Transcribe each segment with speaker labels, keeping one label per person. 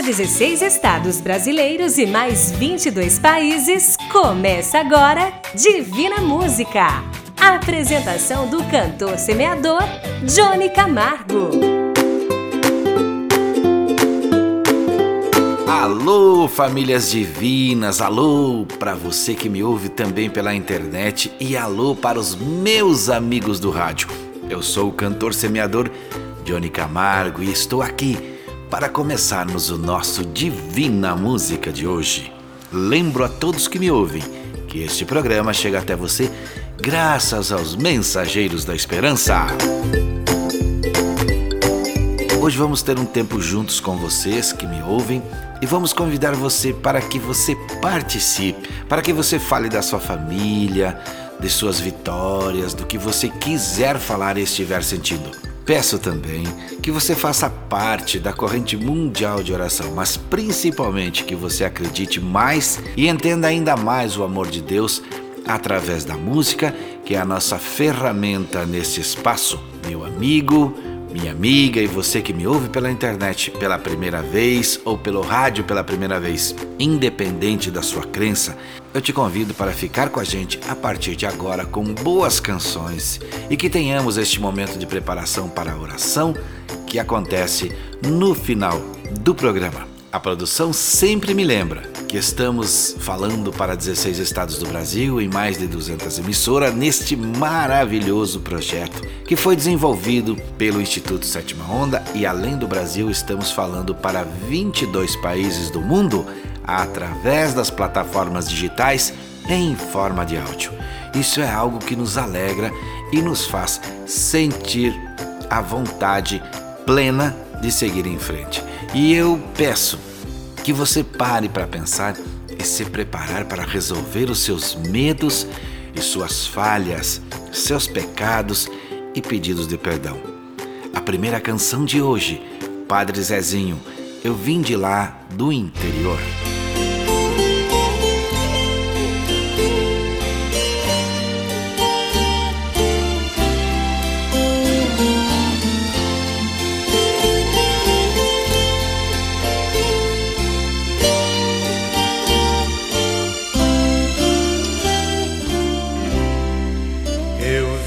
Speaker 1: para 16 estados brasileiros e mais 22 países, começa agora Divina Música. A apresentação do cantor semeador Johnny Camargo.
Speaker 2: Alô, famílias divinas, alô para você que me ouve também pela internet e alô para os meus amigos do rádio. Eu sou o cantor semeador Johnny Camargo e estou aqui para começarmos o nosso Divina Música de hoje. Lembro a todos que me ouvem que este programa chega até você graças aos Mensageiros da Esperança. Hoje vamos ter um tempo juntos com vocês que me ouvem e vamos convidar você para que você participe, para que você fale da sua família, de suas vitórias, do que você quiser falar e estiver sentindo. Peço também que você faça parte da corrente mundial de oração, mas principalmente que você acredite mais e entenda ainda mais o amor de Deus através da música, que é a nossa ferramenta nesse espaço. Meu amigo, minha amiga e você que me ouve pela internet pela primeira vez ou pelo rádio pela primeira vez, independente da sua crença, eu te convido para ficar com a gente a partir de agora com boas canções e que tenhamos este momento de preparação para a oração que acontece no final do programa. A produção sempre me lembra que estamos falando para 16 estados do Brasil e mais de 200 emissoras neste maravilhoso projeto que foi desenvolvido pelo Instituto Sétima Onda e além do Brasil estamos falando para 22 países do mundo através das plataformas digitais em forma de áudio. Isso é algo que nos alegra e nos faz sentir a vontade plena de seguir em frente. E eu peço que você pare para pensar e se preparar para resolver os seus medos e suas falhas, seus pecados e pedidos de perdão. A primeira canção de hoje, Padre Zezinho, eu vim de lá do interior.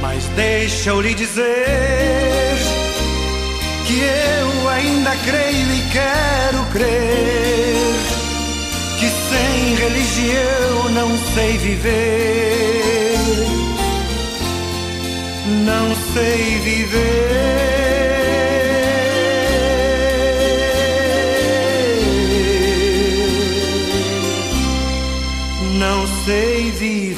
Speaker 3: Mas deixa eu lhe dizer que eu ainda creio e quero crer que sem religião não sei viver. Não sei viver. Não sei viver.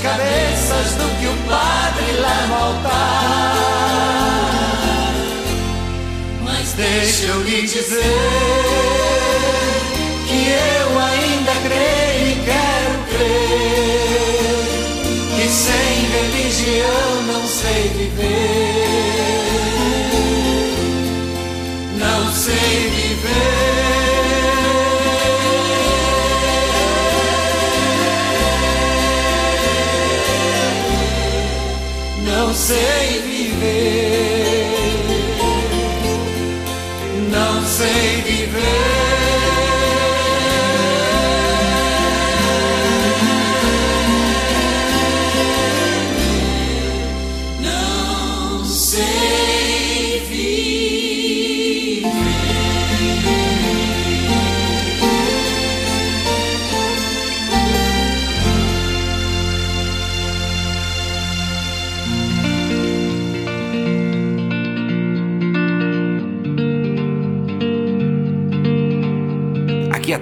Speaker 3: cabeças do que o padre lá no altar. Mas deixa eu lhe dizer que eu ainda creio e quero crer que sem religião não sei viver, não sei viver. Sei viver,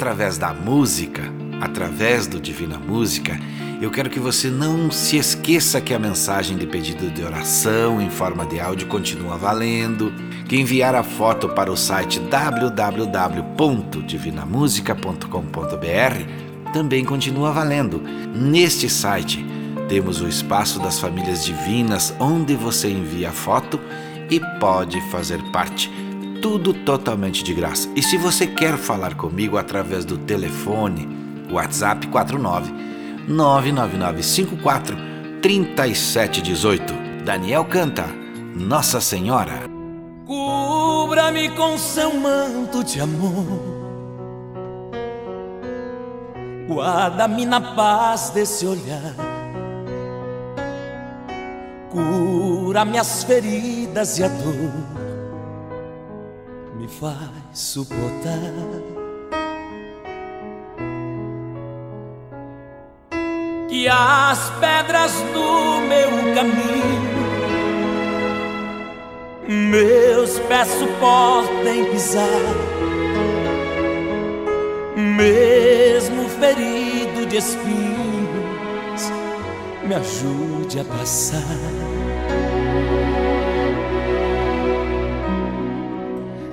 Speaker 2: através da música, através do Divina Música, eu quero que você não se esqueça que a mensagem de pedido de oração em forma de áudio continua valendo, que enviar a foto para o site www.divinamusica.com.br também continua valendo. Neste site temos o espaço das famílias divinas onde você envia a foto e pode fazer parte tudo totalmente de graça. E se você quer falar comigo através do telefone, WhatsApp 49 99954 3718. Daniel canta Nossa Senhora.
Speaker 4: Cubra-me com seu manto de amor. Guarda-me na paz desse olhar. Cura minhas feridas e a dor me faz suportar. Que as pedras do meu caminho meus pés suportem pisar, mesmo ferido de espinhos, me ajude a passar.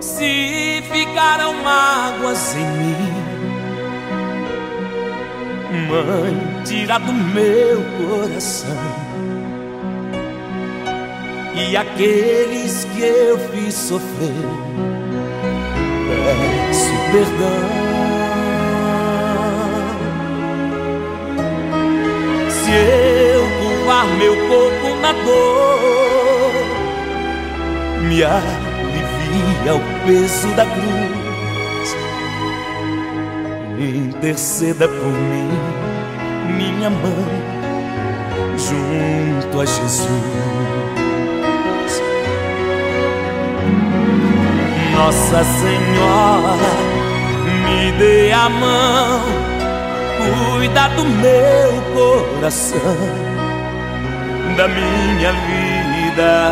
Speaker 4: Se ficaram mágoas em mim, Mãe, tira do meu coração. E aqueles que eu fiz sofrer, peço perdão. Se eu curvar meu corpo na dor, me alivia o peso da cruz. Interceda por mim, minha mãe, junto a Jesus. Nossa Senhora, me dê a mão, cuida do meu coração, da minha vida,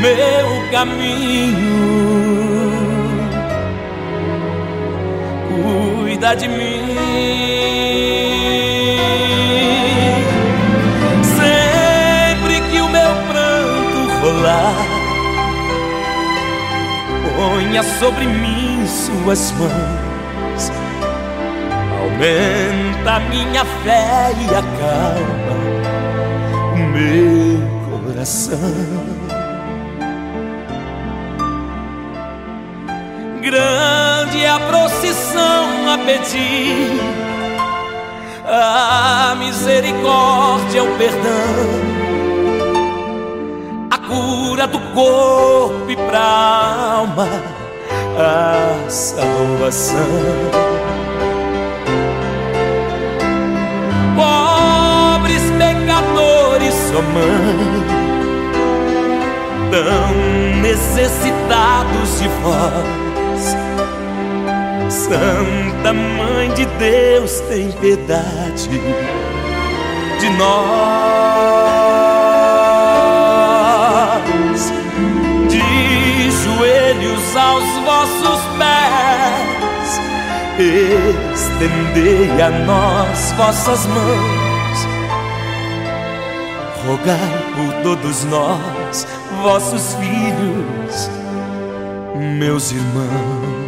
Speaker 4: meu caminho. Cuida de mim. Sempre que o meu pranto rolar, ponha sobre mim suas mãos. Aumenta minha fé e acalma o meu coração. Grande a procissão a pedir. A misericórdia, o perdão, a cura do corpo e pra alma, a salvação. Pobres pecadores, sua mãe, tão necessitados de vós Santa Mãe de Deus, tem piedade de nós. De joelhos aos vossos pés, estendei a nós vossas mãos. Rogai por todos nós, vossos filhos, meus irmãos.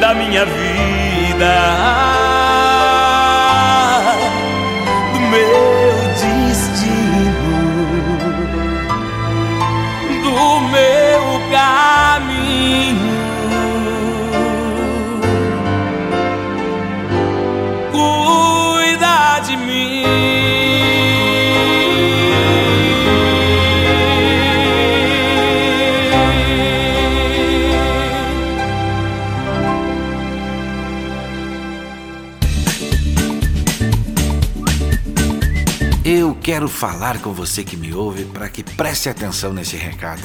Speaker 4: da minha vida, do meu
Speaker 2: Eu quero falar com você que me ouve para que preste atenção nesse recado.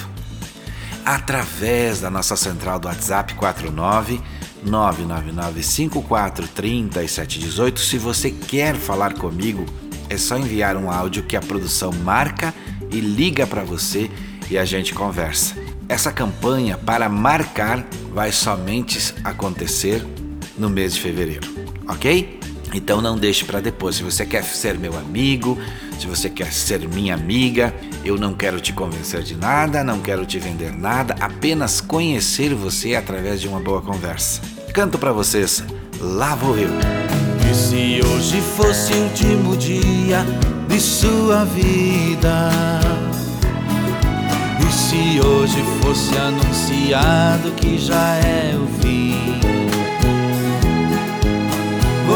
Speaker 2: Através da nossa central do WhatsApp 49 999543718, se você quer falar comigo, é só enviar um áudio que a produção marca e liga para você e a gente conversa. Essa campanha para marcar vai somente acontecer no mês de fevereiro, ok? Então não deixe para depois. Se você quer ser meu amigo, se você quer ser minha amiga, eu não quero te convencer de nada, não quero te vender nada, apenas conhecer você através de uma boa conversa. Canto para vocês. Lá vou eu.
Speaker 5: E se hoje fosse o último dia de sua vida? E se hoje fosse anunciado que já é o fim?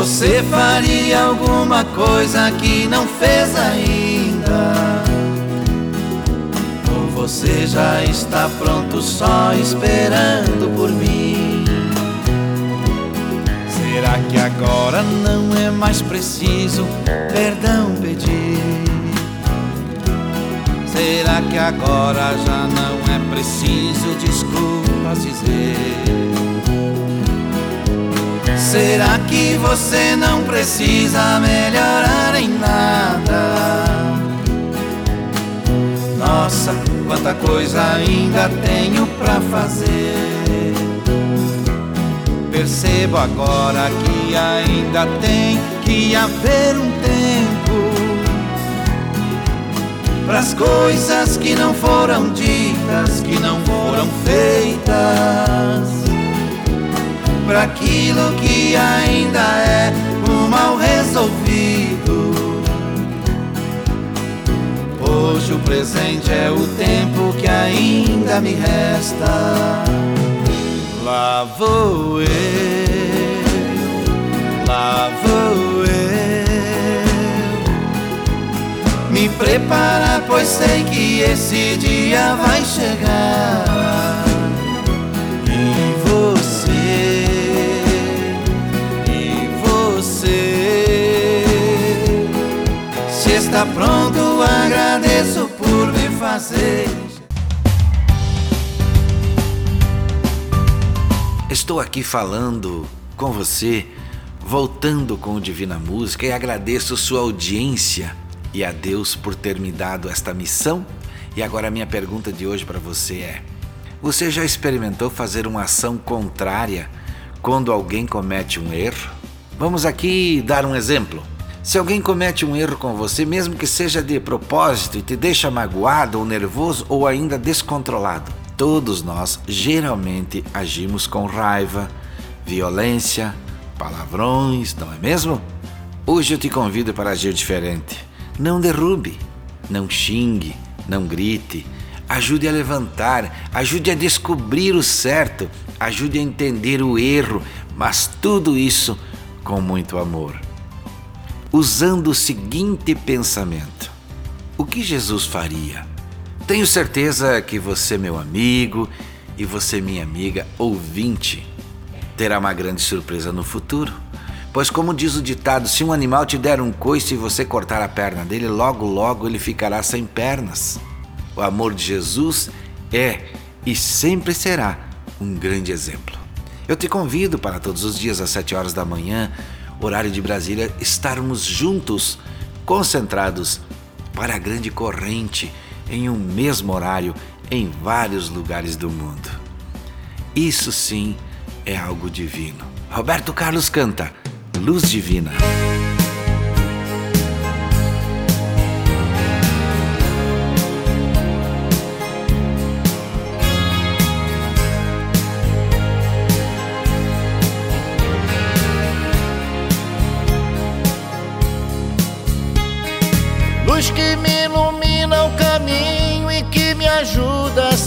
Speaker 5: Você faria alguma coisa que não fez ainda? Ou você já está pronto só esperando por mim? Será que agora não é mais preciso perdão pedir? Será que agora já não é preciso desculpas dizer? Será que você não precisa melhorar em nada? Nossa, quanta coisa ainda tenho pra fazer. Percebo agora que ainda tem que haver um tempo para as coisas que não foram ditas, que não foram feitas para aquilo que ainda é o mal resolvido. Hoje o presente é o tempo que ainda me resta. Lá vou eu, lá vou eu. Me preparar, pois sei que esse dia vai chegar. Pronto, agradeço por me fazer.
Speaker 2: Estou aqui falando com você, voltando com o Divina Música e agradeço sua audiência e a Deus por ter me dado esta missão E agora a minha pergunta de hoje para você é: você já experimentou fazer uma ação contrária quando alguém comete um erro? Vamos aqui dar um exemplo. Se alguém comete um erro com você, mesmo que seja de propósito e te deixa magoado ou nervoso ou ainda descontrolado, todos nós geralmente agimos com raiva, violência, palavrões, não é mesmo? Hoje eu te convido para agir diferente. Não derrube, não xingue, não grite. Ajude a levantar, ajude a descobrir o certo, ajude a entender o erro, mas tudo isso com muito amor. Usando o seguinte pensamento: O que Jesus faria? Tenho certeza que você, meu amigo, e você, minha amiga ouvinte, terá uma grande surpresa no futuro. Pois, como diz o ditado, se um animal te der um coice e você cortar a perna dele, logo, logo ele ficará sem pernas. O amor de Jesus é e sempre será um grande exemplo. Eu te convido para todos os dias às 7 horas da manhã, horário de Brasília, estarmos juntos, concentrados para a grande corrente em um mesmo horário em vários lugares do mundo. Isso sim é algo divino. Roberto Carlos canta Luz Divina.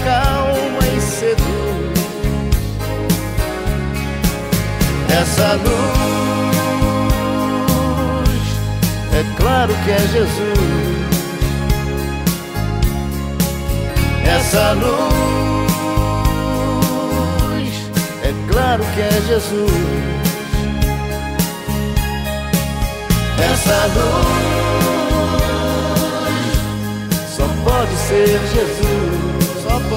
Speaker 6: Acalma e seduz. Essa luz claro que é Jesus. Essa luz, é claro que é Jesus. Essa luz só pode ser Jesus,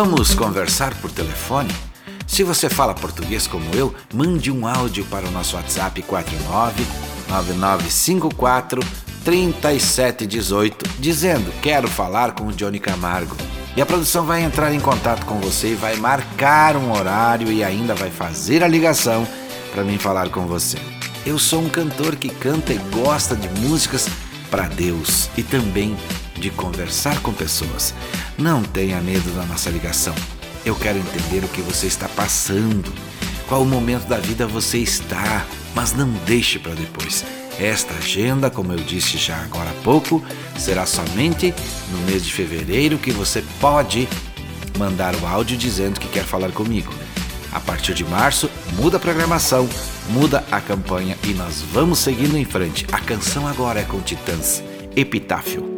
Speaker 2: Vamos conversar por telefone? Se você fala português como eu, mande um áudio para o nosso WhatsApp 49 9954 3718 dizendo quero falar com o Johnny Camargo. E a produção vai entrar em contato com você e vai marcar um horário e ainda vai fazer a ligação para mim falar com você. Eu sou um cantor que canta e gosta de músicas para Deus e também de conversar com pessoas. Não tenha medo da nossa ligação. Eu quero entender o que você está passando, qual momento da vida você está, mas não deixe para depois. Esta agenda, como eu disse já agora há pouco, será somente no mês de fevereiro que você pode mandar o áudio dizendo que quer falar comigo. A partir de março, muda a programação, muda a campanha e nós vamos seguindo em frente. A canção agora é com Titãs, Epitáfio.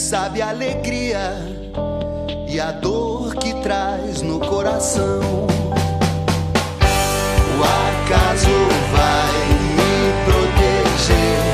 Speaker 7: sabe a alegria e a dor que traz no coração. O acaso vai me proteger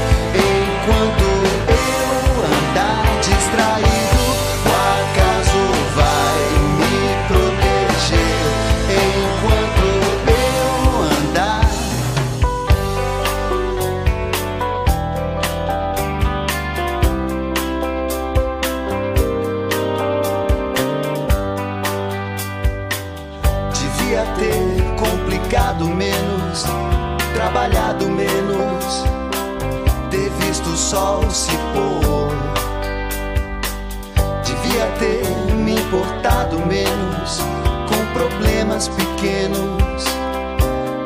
Speaker 7: pequenos,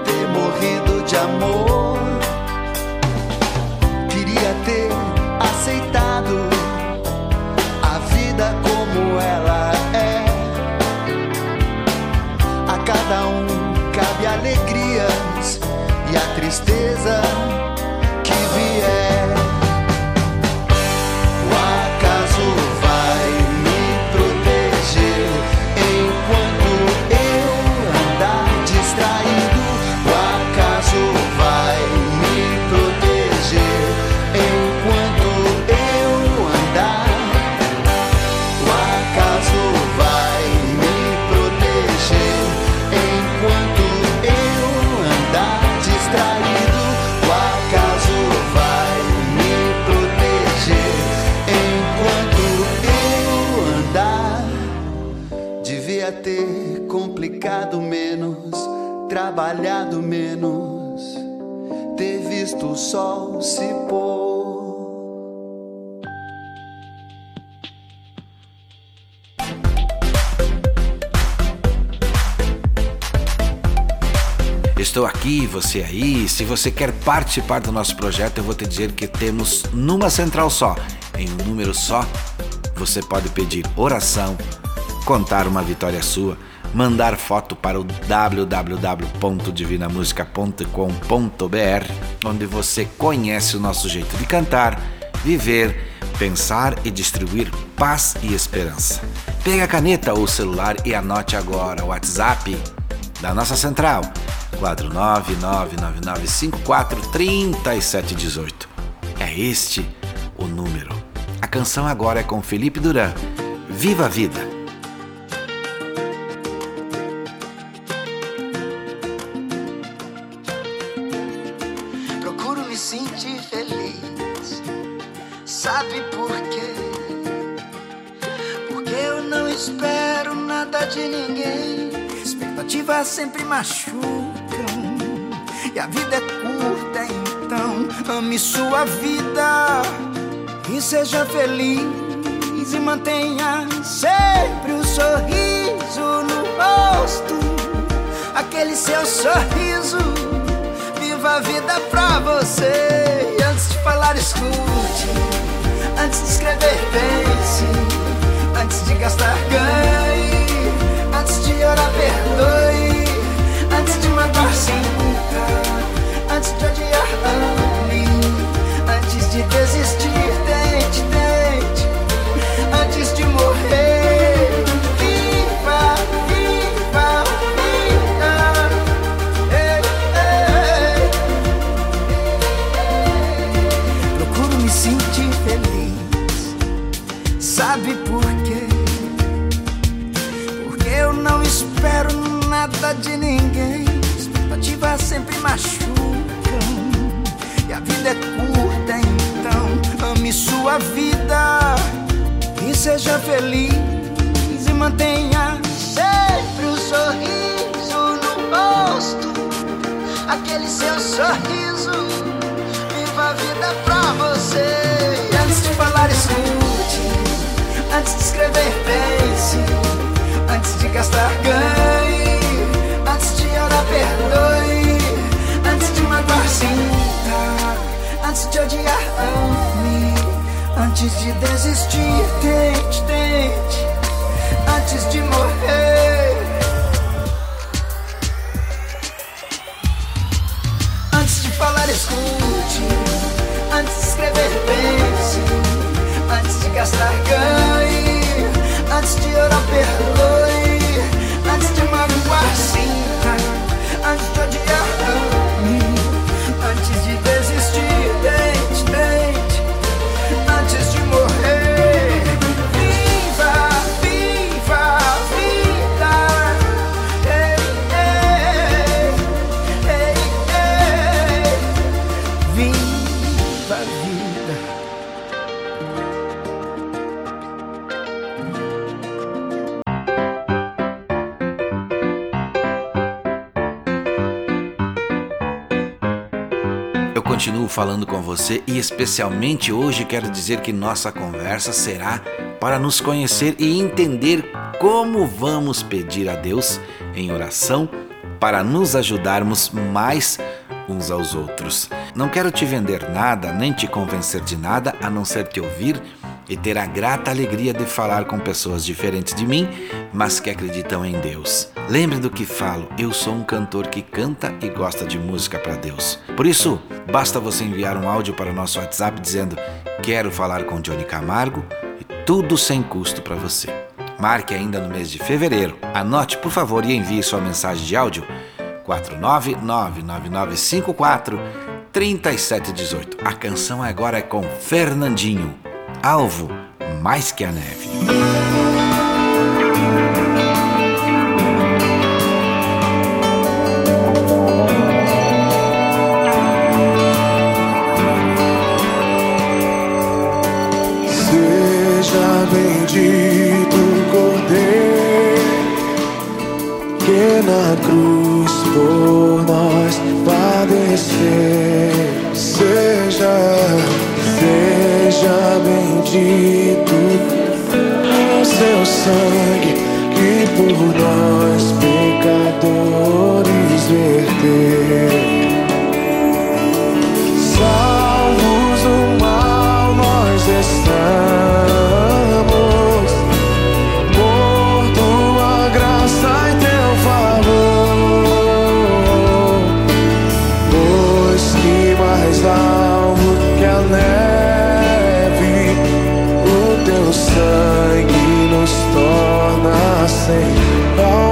Speaker 7: ter morrido de amor. Trabalhado menos, ter visto o sol se pôr.
Speaker 2: Estou aqui, você aí. Se você quer participar do nosso projeto, eu vou te dizer que temos numa central só, em um número só, você pode pedir oração, contar uma vitória sua, mandar foto para o www.divinamusica.com.br, onde você conhece o nosso jeito de cantar, viver, pensar e distribuir paz e esperança. Pegue a caneta ou o celular e anote agora o WhatsApp da nossa central 49999543718. É este o número. A canção agora é com Felipe Duran. Viva a vida!
Speaker 8: Sempre machucam. E a vida é curta, então ame sua vida e seja feliz e mantenha sempre o um sorriso no rosto. Aquele seu sorriso, viva a vida pra você. Sorriso, viva a vida pra você. E antes de falar, escute. Antes de escrever, pense. Antes de gastar, ganhe. Antes de orar, perdoe. Antes de magoar, sinta. Antes de odiar, ame. Antes de desistir, tente, tente. Antes de morrer. Falar, escute. Antes de escrever, pense. Antes de gastar, ganhe. Antes de orar, perdoe.
Speaker 2: Falando com você e especialmente hoje quero dizer que nossa conversa será para nos conhecer e entender como vamos pedir a Deus em oração para nos ajudarmos mais uns aos outros. Não quero te vender nada, nem te convencer de nada, a não ser te ouvir e ter a grata alegria de falar com pessoas diferentes de mim, mas que acreditam em Deus. Lembre do que falo, eu sou um cantor que canta e gosta de música para Deus. Por isso, basta você enviar um áudio para o nosso WhatsApp dizendo: "Quero falar com Johnny Camargo" e tudo sem custo para você. Marque ainda no mês de fevereiro. Anote, por favor, e envie sua mensagem de áudio 4999954 3718. A canção agora é com Fernandinho. Alvo mais que a neve.
Speaker 9: Bendito Cordeiro que na cruz por nós padecer. Seja, seja bendito o seu sangue que por nós pecadores verteu. say, oh.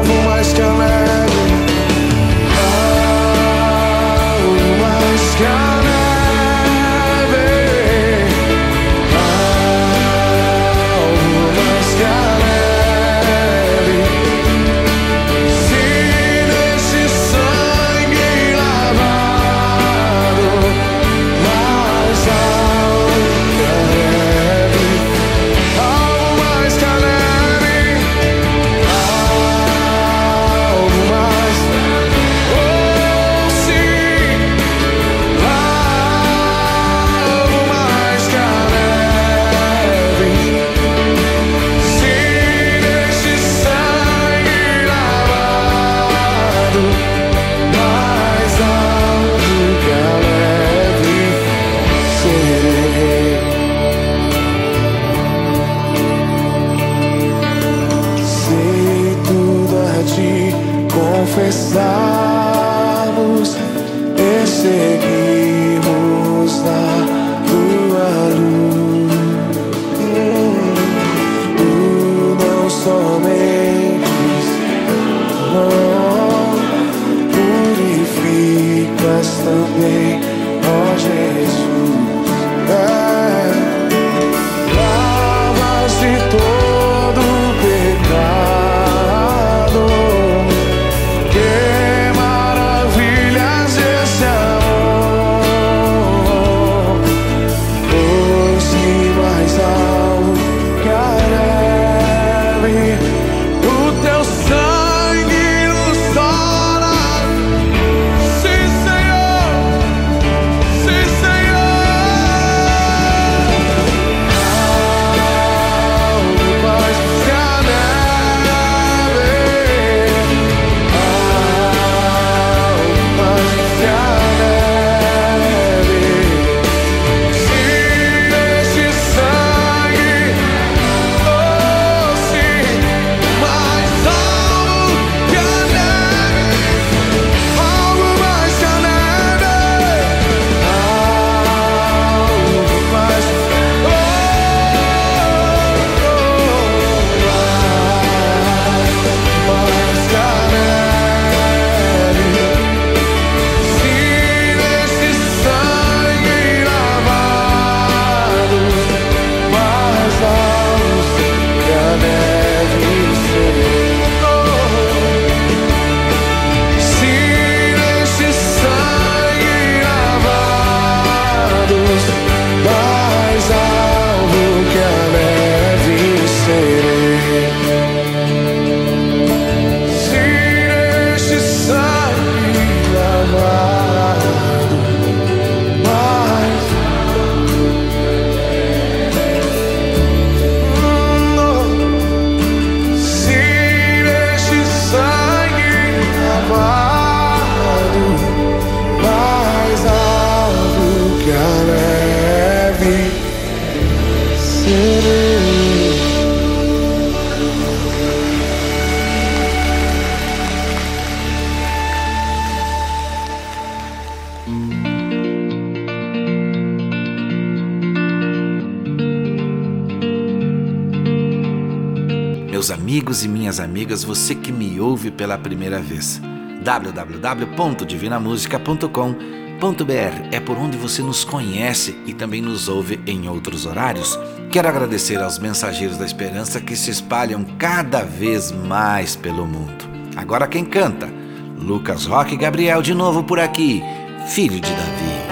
Speaker 9: Ouve pela primeira vez. www.divinamusica.com.br é por onde você nos conhece e também nos ouve em outros horários. Quero agradecer aos mensageiros da esperança que se espalham cada vez mais pelo mundo. Agora quem canta? Lucas Roque Gabriel de novo por aqui, filho de Davi.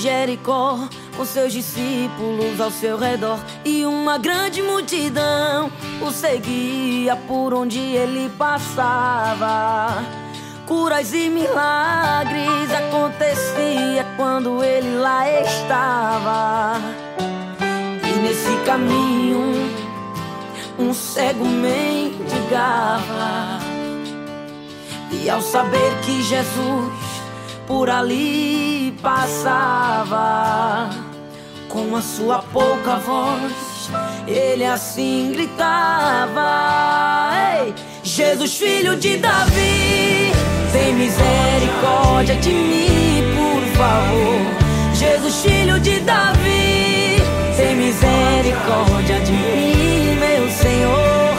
Speaker 10: Jericó com seus discípulos ao seu redor e uma grande multidão o seguia por onde ele passava. Curas e milagres acontecia quando ele lá estava. E nesse caminho um cego mendigava. E ao saber que Jesus por ali passava com a sua pouca voz. ele assim gritava: Ei, Jesus, filho de Davi, tem misericórdia de mim, por favor. Jesus, filho de Davi, tem misericórdia de mim, meu Senhor.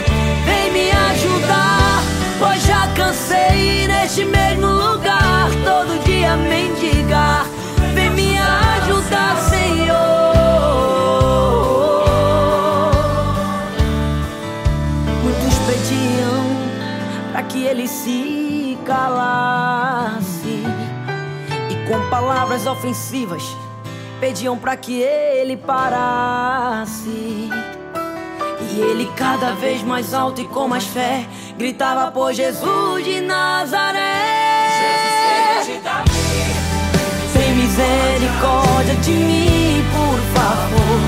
Speaker 10: Vem me ajudar, pois já cansei neste mesmo dia mendigar. Vem me ajudar, Senhor. Muitos pediam para que ele se calasse e com palavras ofensivas pediam para que ele parasse. E ele cada vez mais alto e com mais fé gritava por Jesus de Nazaré. Misericórdia de mim, por favor.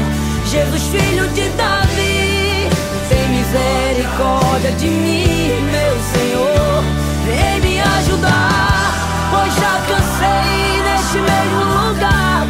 Speaker 10: Jesus, filho de Davi, tem misericórdia de mim, meu Senhor. Vem me ajudar, pois já cansei neste mesmo lugar,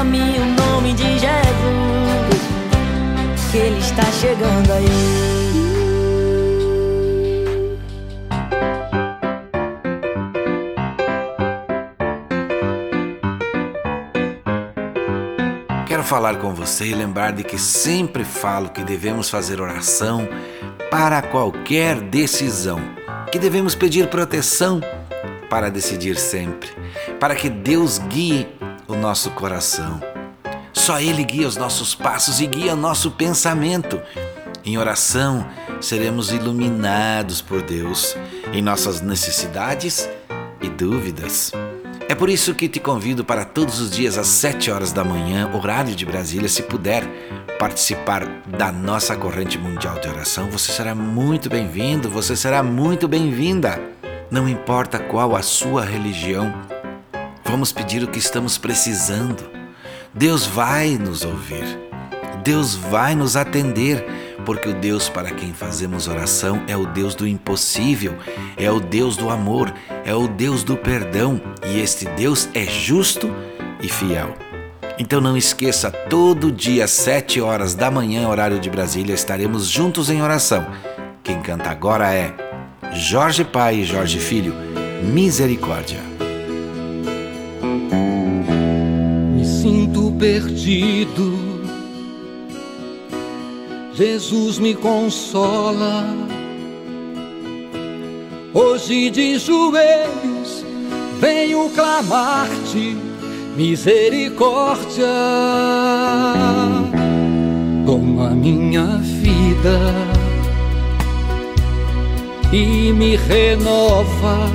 Speaker 10: chame o nome de Jesus, que Ele está chegando aí.
Speaker 2: Quero falar com você e lembrar de que sempre falo que devemos fazer oração para qualquer decisão, que devemos pedir proteção para decidir sempre, para que Deus guie o nosso coração. Só Ele guia os nossos passos e guia nosso pensamento. Em oração, seremos iluminados por Deus em nossas necessidades e dúvidas. É por isso que te convido para todos os dias às 7 horas da manhã, horário de Brasília, se puder participar da nossa corrente mundial de oração, você será muito bem-vindo, você será muito bem-vinda. Não importa qual a sua religião, vamos pedir o que estamos precisando. Deus vai nos ouvir. Deus vai nos atender, porque o Deus para quem fazemos oração é o Deus do impossível, é o Deus do amor, é o Deus do perdão, e este Deus é justo e fiel. Então não esqueça, todo dia, às 7 horas da manhã, horário de Brasília, estaremos juntos em oração. Quem canta agora é Jorge Pai e Jorge Filho, Misericórdia.
Speaker 11: Perdido. Jesus me consola. Hoje de joelhos venho clamar-te misericórdia. toma minha vida e me renova.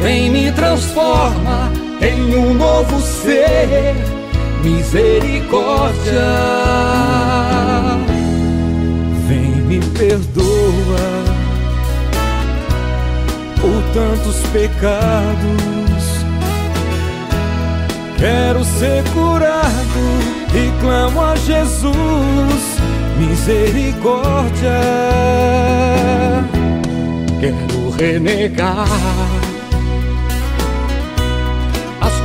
Speaker 11: Vem me transforma em um novo ser, misericórdia.
Speaker 9: Vem me perdoa por tantos pecados Quero ser curado e clamo a Jesus misericórdia.
Speaker 11: Quero renegar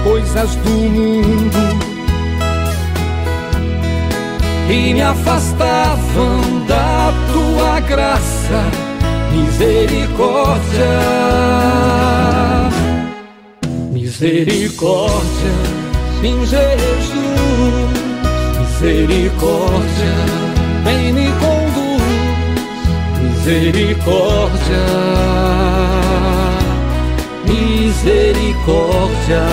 Speaker 11: coisas do mundo. Que me afastavam da tua graça, misericórdia. Misericórdia Sim, Jesus, misericórdia, vem me conduz, misericórdia, misericórdia.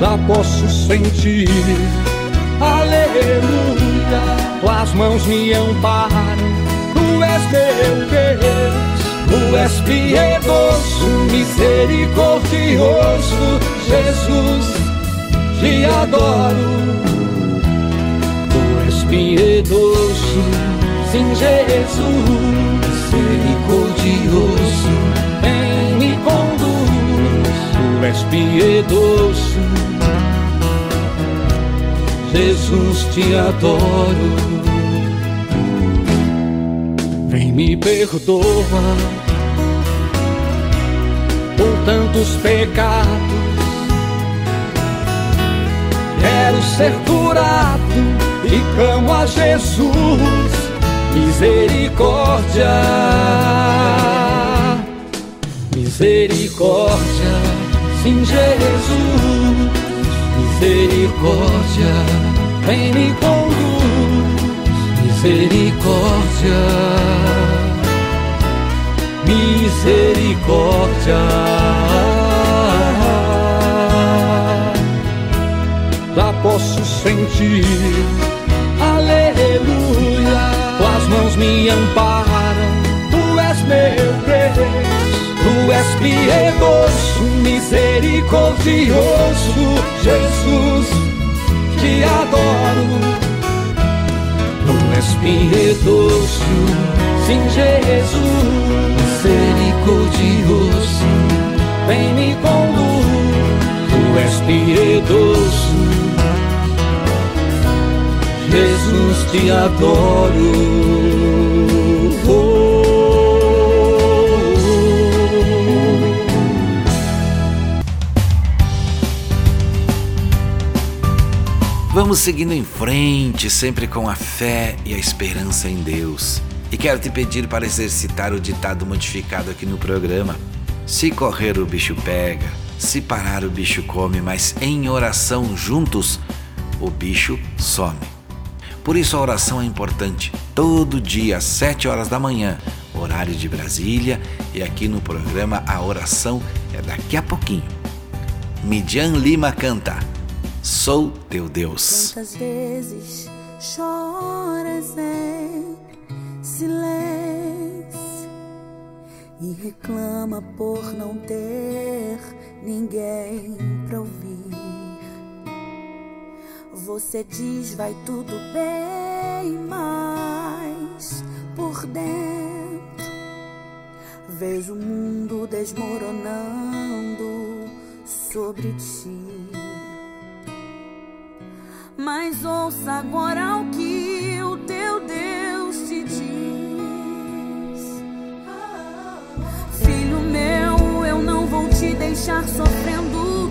Speaker 11: Lá posso sentir, aleluia, tuas mãos me amparam, tu és meu Deus. Tu és piedoso, misericordioso, Jesus, te adoro. Tu és piedoso, sim, Jesus, misericordioso, vem me conduz. Tu és piedoso, Jesus, te adoro vem me perdoa por tantos pecados. Quero ser curado e clamo a Jesus, misericórdia, misericórdia, sim, Jesus, misericórdia, vem me conduz. Misericórdia, misericórdia. Já posso sentir, mãos me amparam, tu és meu Deus. Tu és piedoso, misericordioso, Jesus, te adoro Tu és piedoso, sim, Jesus, misericordioso, vem me conduz. Tu és piedoso, Jesus, te adoro.
Speaker 2: Vamos seguindo em frente, sempre com a fé e a esperança em Deus. E quero te pedir para exercitar o ditado modificado aqui no programa. Se correr o bicho pega, se parar o bicho come, mas em oração juntos o bicho some. Por isso a oração é importante. Todo dia às 7 horas da manhã, horário de Brasília, e aqui no programa a oração é daqui a pouquinho. Midian Lima canta Sou teu Deus.
Speaker 12: Quantas vezes choras em silêncio e reclama por não ter ninguém pra ouvir. Você diz vai tudo bem, mas por dentro vejo o mundo desmoronando sobre ti. Mas ouça agora o que o teu Deus te diz. Filho meu, eu não vou te deixar sofrendo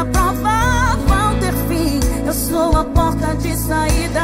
Speaker 12: essa prova vão ter fim. Eu sou a porta de saída,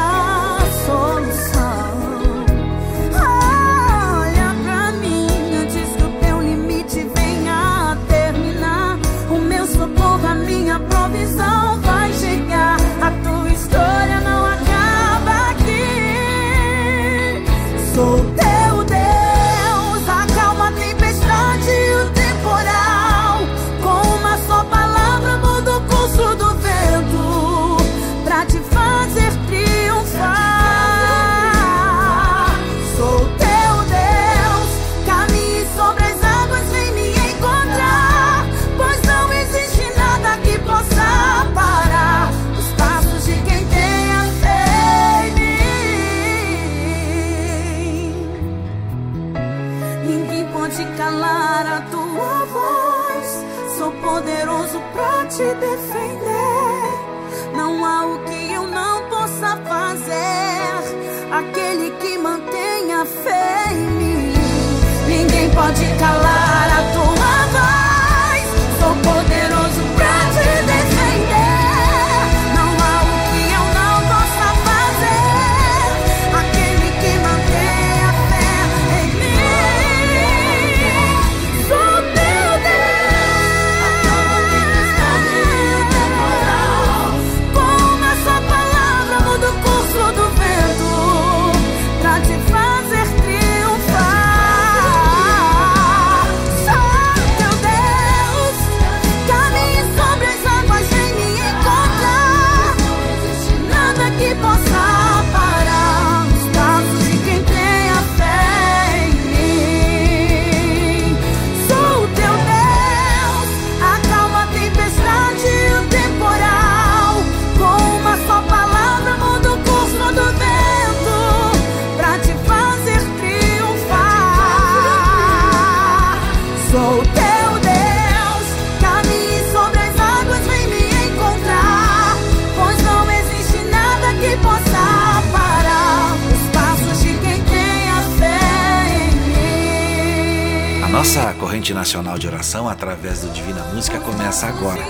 Speaker 12: pode calar
Speaker 2: oração através do Divina Música começa agora.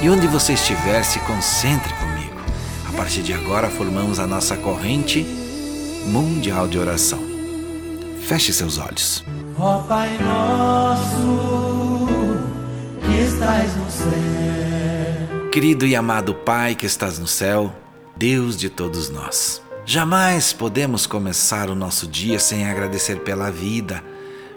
Speaker 2: E onde você estiver, se concentre comigo. A partir de agora, formamos a nossa corrente mundial de oração. Feche seus olhos.
Speaker 13: Ó Pai nosso, que estás no céu.
Speaker 2: Querido e amado Pai que estás no céu, Deus de todos nós. Jamais podemos começar o nosso dia sem agradecer pela vida,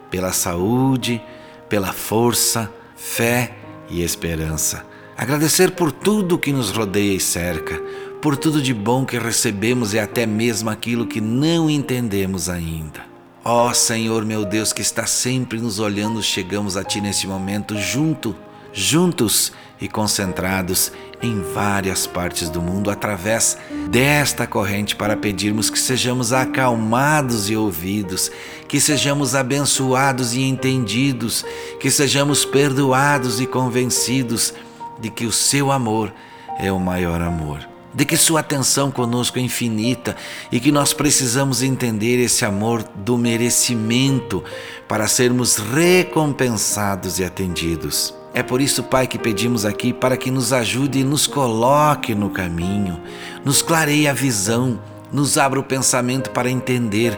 Speaker 2: pela saúde, pela força, fé e esperança. Agradecer por tudo que nos rodeia e cerca, por tudo de bom que recebemos e até mesmo aquilo que não entendemos ainda. Ó Senhor meu Deus que está sempre nos olhando, chegamos a Ti nesse momento junto, juntos e concentrados em várias partes do mundo através desta corrente para pedirmos que sejamos acalmados e ouvidos, que sejamos abençoados e entendidos, que sejamos perdoados e convencidos de que o seu amor é o maior amor de que sua atenção conosco é infinita e que nós precisamos entender esse amor do merecimento para sermos recompensados e atendidos. É por isso, Pai, que pedimos aqui para que nos ajude e nos coloque no caminho, nos clareie a visão, nos abra o pensamento para entender.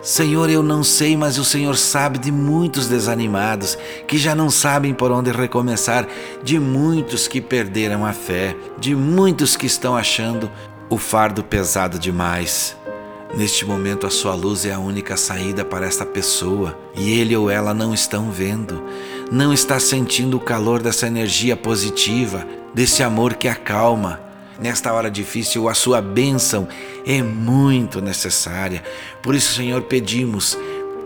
Speaker 2: Senhor, eu não sei, mas o Senhor sabe de muitos desanimados que já não sabem por onde recomeçar, de muitos que perderam a fé, de muitos que estão achando o fardo pesado demais. Neste momento, a sua luz é a única saída para esta pessoa e ele ou ela não estão vendo, não está sentindo o calor dessa energia positiva, desse amor que acalma. Nesta hora difícil, a sua bênção é muito necessária. Por isso, Senhor, pedimos,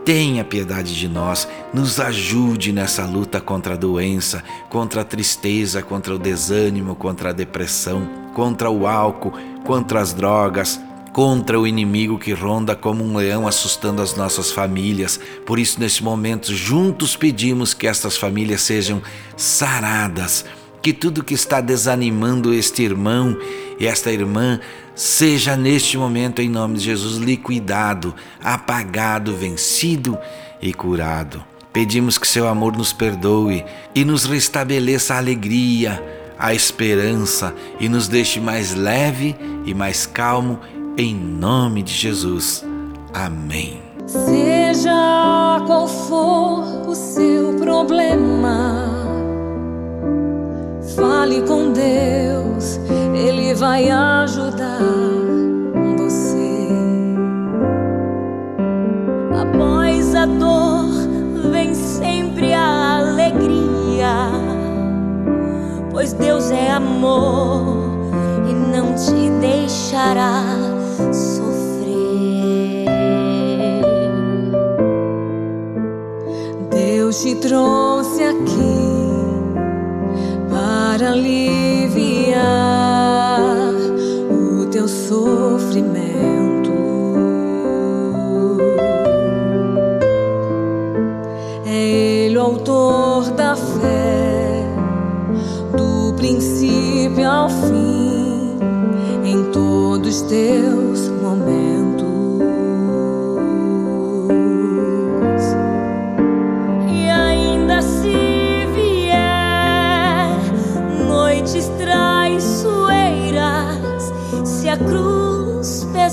Speaker 2: tenha piedade de nós, nos ajude nessa luta contra a doença, contra a tristeza, contra o desânimo, contra a depressão, contra o álcool, contra as drogas, contra o inimigo que ronda como um leão assustando as nossas famílias. Por isso, neste momento, juntos pedimos que estas famílias sejam saradas, que tudo que está desanimando este irmão e esta irmã seja neste momento, em nome de Jesus, liquidado, apagado, vencido e curado. Pedimos que seu amor nos perdoe e nos restabeleça a alegria, a esperança e nos deixe mais leve e mais calmo em nome de Jesus. Amém.
Speaker 14: Seja qual for o seu problema, fale com Deus, Ele vai ajudar você. Após a dor, vem sempre a alegria, pois Deus é amor e não te deixará sofrer. Deus te trouxe aqui para aliviar o teu sofrimento. É Ele o autor da fé, do princípio ao fim, em todos teus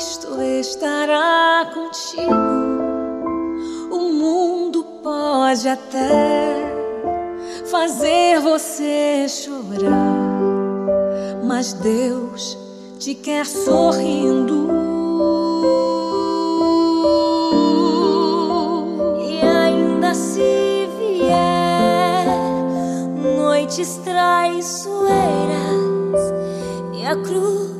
Speaker 14: Cristo estará contigo. O mundo pode até fazer você chorar, mas Deus te quer sorrindo. E ainda se vier noites traiçoeiras a cruz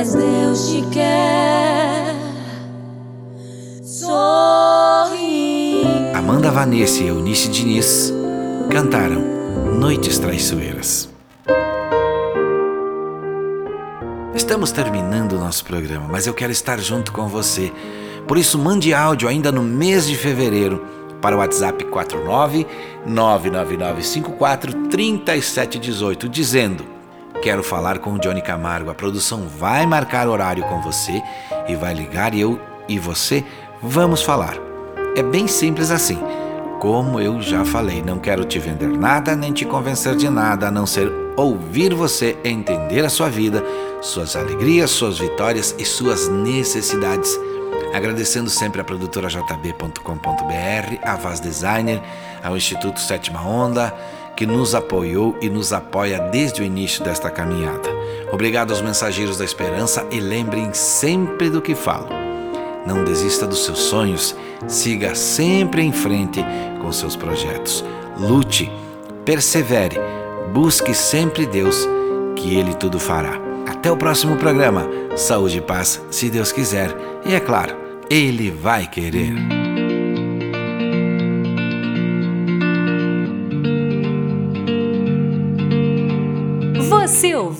Speaker 14: Mas Deus te quer sorrir.
Speaker 2: Amanda Vanessa e Eunice Diniz cantaram Noites Traiçoeiras. Estamos terminando o nosso programa, mas eu quero estar junto com você. Por isso, mande áudio ainda no mês de fevereiro para o WhatsApp 49 99954 3718, dizendo Quero falar com o Johnny Camargo. A produção vai marcar horário com você e vai ligar e eu e você vamos falar. É bem simples assim. Como eu já falei, não quero te vender nada nem te convencer de nada, a não ser ouvir você entender a sua vida, suas alegrias, suas vitórias e suas necessidades. Agradecendo sempre a produtora jb.com.br, a Vaz Designer, ao Instituto Sétima Onda, que nos apoiou e nos apoia desde o início desta caminhada. Obrigado aos mensageiros da esperança e lembrem sempre do que falo. Não desista dos seus sonhos, siga sempre em frente com seus projetos. Lute, persevere, busque sempre Deus, que Ele tudo fará. Até o próximo programa. Saúde e paz, se Deus quiser. E é claro, Ele vai querer.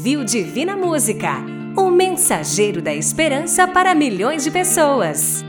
Speaker 1: ouviu Divina Música, o mensageiro da esperança para milhões de pessoas.